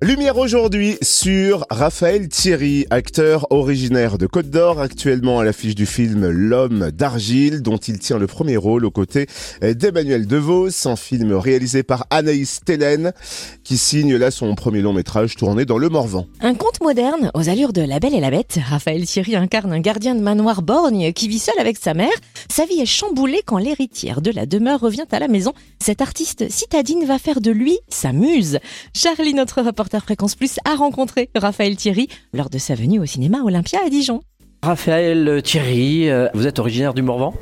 Lumière aujourd'hui sur Raphaël Thierry, acteur originaire de Côte d'Or, actuellement à l'affiche du film L'homme d'argile, dont il tient le premier rôle aux côtés d'Emmanuel DeVos, un film réalisé par Anaïs Tellen, qui signe là son premier long métrage tourné dans le Morvan. Un conte moderne aux allures de La Belle et la Bête. Raphaël Thierry incarne un gardien de manoir borgne qui vit seul avec sa mère. Sa vie est chamboulée quand l'héritière de la demeure revient à la maison. Cet artiste citadine va faire de lui sa muse. Charlie, notre Fréquence Plus a rencontré Raphaël Thierry lors de sa venue au cinéma Olympia à Dijon. Raphaël Thierry, euh, vous êtes originaire du Morvan?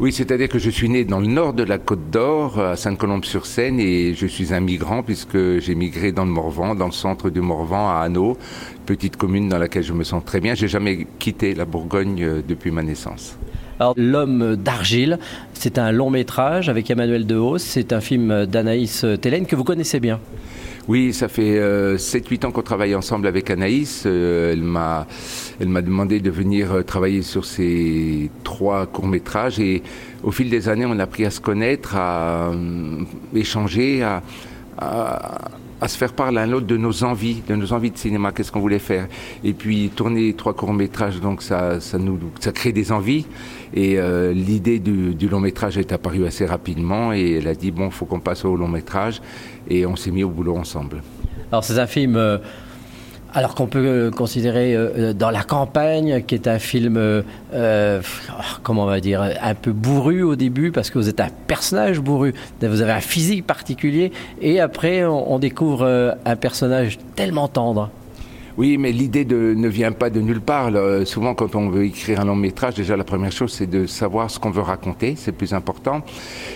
Oui, c'est-à-dire que je suis né dans le nord de la Côte d'Or, à Sainte-Colombe-sur-Seine, et je suis un migrant puisque j'ai migré dans le Morvan, dans le centre du Morvan, à Hanau, petite commune dans laquelle je me sens très bien. J'ai jamais quitté la Bourgogne euh, depuis ma naissance. Alors, L'homme d'argile, c'est un long métrage avec Emmanuel Dehaus, c'est un film d'Anaïs Télène que vous connaissez bien. Oui, ça fait euh, 7-8 ans qu'on travaille ensemble avec Anaïs. Euh, elle m'a demandé de venir euh, travailler sur ces trois courts-métrages et au fil des années, on a appris à se connaître, à euh, échanger, à, à, se faire part l'un l'autre de nos envies, de nos envies de cinéma, qu'est-ce qu'on voulait faire? Et puis tourner trois courts-métrages, donc ça, ça, nous, ça crée des envies. Et euh, l'idée du, du, long métrage est apparue assez rapidement et elle a dit bon, faut qu'on passe au long métrage et on s'est mis au boulot ensemble. Alors c'est un film. Euh, alors qu'on peut considérer euh, dans la campagne, qui est un film, euh, comment on va dire, un peu bourru au début, parce que vous êtes un personnage bourru, vous avez un physique particulier, et après on découvre un personnage tellement tendre. Oui, mais l'idée ne vient pas de nulle part. Souvent, quand on veut écrire un long métrage, déjà la première chose, c'est de savoir ce qu'on veut raconter, c'est plus important.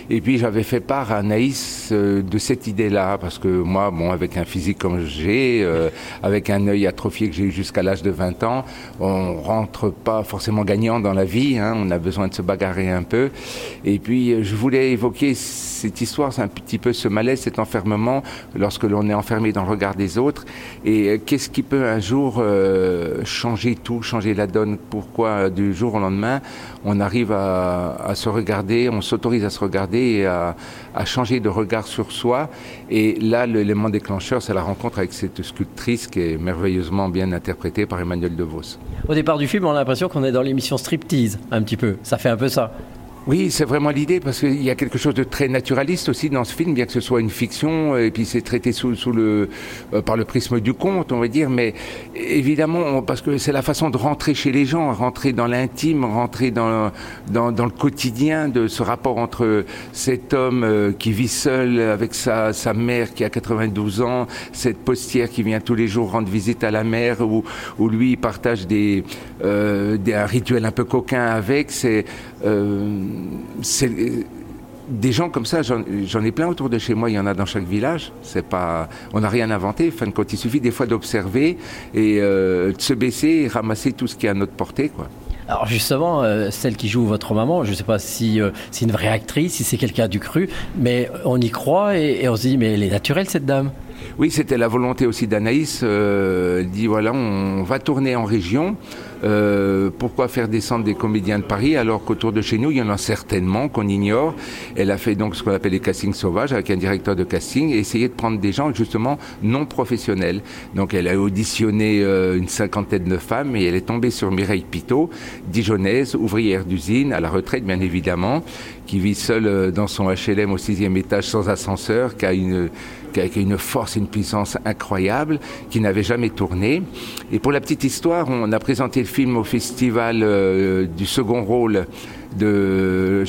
Et puis, j'avais fait part à Naïs euh, de cette idée-là, parce que moi, bon, avec un physique comme j'ai, euh, avec un œil atrophié que j'ai eu jusqu'à l'âge de 20 ans, on rentre pas forcément gagnant dans la vie. Hein, on a besoin de se bagarrer un peu. Et puis, je voulais évoquer cette histoire, c'est un petit peu ce malaise, cet enfermement, lorsque l'on est enfermé dans le regard des autres. Et euh, qu'est-ce qui peut un jour euh, changer tout, changer la donne. Pourquoi du jour au lendemain, on arrive à, se regarder, on s'autorise à se regarder et à, à, changer de regard sur soi. Et là, l'élément déclencheur, c'est la rencontre avec cette sculptrice qui est merveilleusement bien interprétée par Emmanuel DeVos. Au départ du film, on a l'impression qu'on est dans l'émission Striptease, un petit peu. Ça fait un peu ça. Oui, c'est vraiment l'idée parce qu'il y a quelque chose de très naturaliste aussi dans ce film, bien que ce soit une fiction et puis c'est traité sous, sous le euh, par le prisme du conte, on va dire. Mais évidemment, parce que c'est la façon de rentrer chez les gens, rentrer dans l'intime, rentrer dans, dans, dans le quotidien de ce rapport entre cet homme euh, qui vit seul avec sa sa mère qui a 92 ans, cette postière qui vient tous les jours rendre visite à la mère, où où lui partage des, euh, des un rituel un peu coquin avec. C'est euh, c'est des gens comme ça, j'en ai plein autour de chez moi, il y en a dans chaque village. C'est pas, on n'a rien inventé. Fin de compte, il suffit des fois d'observer et euh, de se baisser et ramasser tout ce qui est à notre portée, quoi. Alors justement, euh, celle qui joue votre maman, je ne sais pas si euh, c'est une vraie actrice, si c'est quelqu'un du cru, mais on y croit et, et, on se dit mais elle est naturelle cette dame. Oui, c'était la volonté aussi d'Anaïs. Euh, dit voilà, on va tourner en région. Euh, pourquoi faire descendre des comédiens de Paris alors qu'autour de chez nous, il y en a certainement qu'on ignore. Elle a fait donc ce qu'on appelle les castings sauvages avec un directeur de casting et essayer de prendre des gens justement non professionnels. Donc elle a auditionné euh, une cinquantaine de femmes et elle est tombée sur Mireille Pitot, dijonnaise, ouvrière d'usine, à la retraite bien évidemment, qui vit seule dans son HLM au sixième étage sans ascenseur, qui a une qui a une force et une puissance incroyable, qui n'avait jamais tourné. Et pour la petite histoire, on a présenté le film au festival euh, du second rôle de,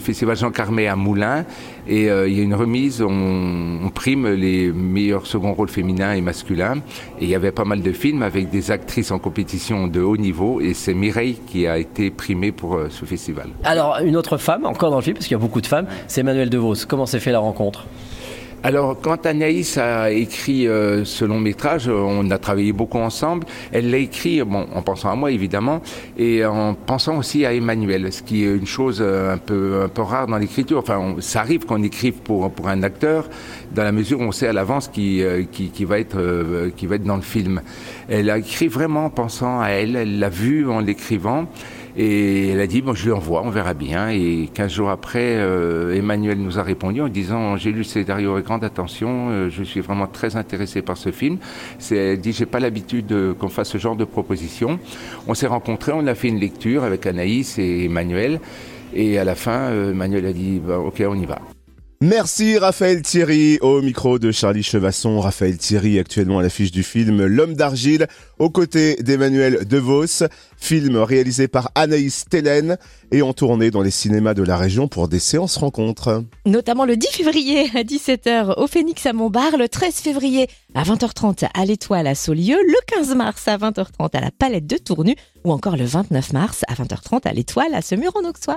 festival Jean Carmet à Moulins et euh, il y a une remise on, on, prime les meilleurs second rôles féminins et masculins et il y avait pas mal de films avec des actrices en compétition de haut niveau et c'est Mireille qui a été primée pour euh, ce festival. Alors une autre femme encore dans le film parce qu'il y a beaucoup de femmes, c'est Emmanuel DeVos. Comment s'est fait la rencontre? Alors, quand Anaïs a écrit euh, ce long métrage, on a travaillé beaucoup ensemble. Elle l'a écrit, bon, en pensant à moi évidemment, et en pensant aussi à Emmanuel, ce qui est une chose euh, un peu un peu rare dans l'écriture. Enfin, ça arrive qu'on écrive pour pour un acteur, dans la mesure où on sait à l'avance qui, euh, qui qui va être euh, qui va être dans le film. Elle a écrit vraiment en pensant à elle. Elle l'a vu en l'écrivant. Et elle a dit, bon, je lui envoie, on verra bien. Et 15 jours après, euh, Emmanuel nous a répondu en disant, j'ai lu le scénario avec grande attention, euh, je suis vraiment très intéressé par ce film. Elle dit, j'ai pas l'habitude qu'on fasse ce genre de proposition. On s'est rencontrés, on a fait une lecture avec Anaïs et Emmanuel. Et à la fin, Emmanuel a dit, bah, ok, on y va. Merci Raphaël Thierry au micro de Charlie Chevasson. Raphaël Thierry actuellement à l'affiche du film L'homme d'argile aux côtés d'Emmanuel DeVos. Film réalisé par Anaïs Tellen et en tournée dans les cinémas de la région pour des séances rencontres. Notamment le 10 février à 17h au Phénix à Montbar, le 13 février à 20h30 à l'Étoile à Saulieu, le 15 mars à 20h30 à la Palette de Tournu ou encore le 29 mars à 20h30 à l'Étoile à Semur en Auxois.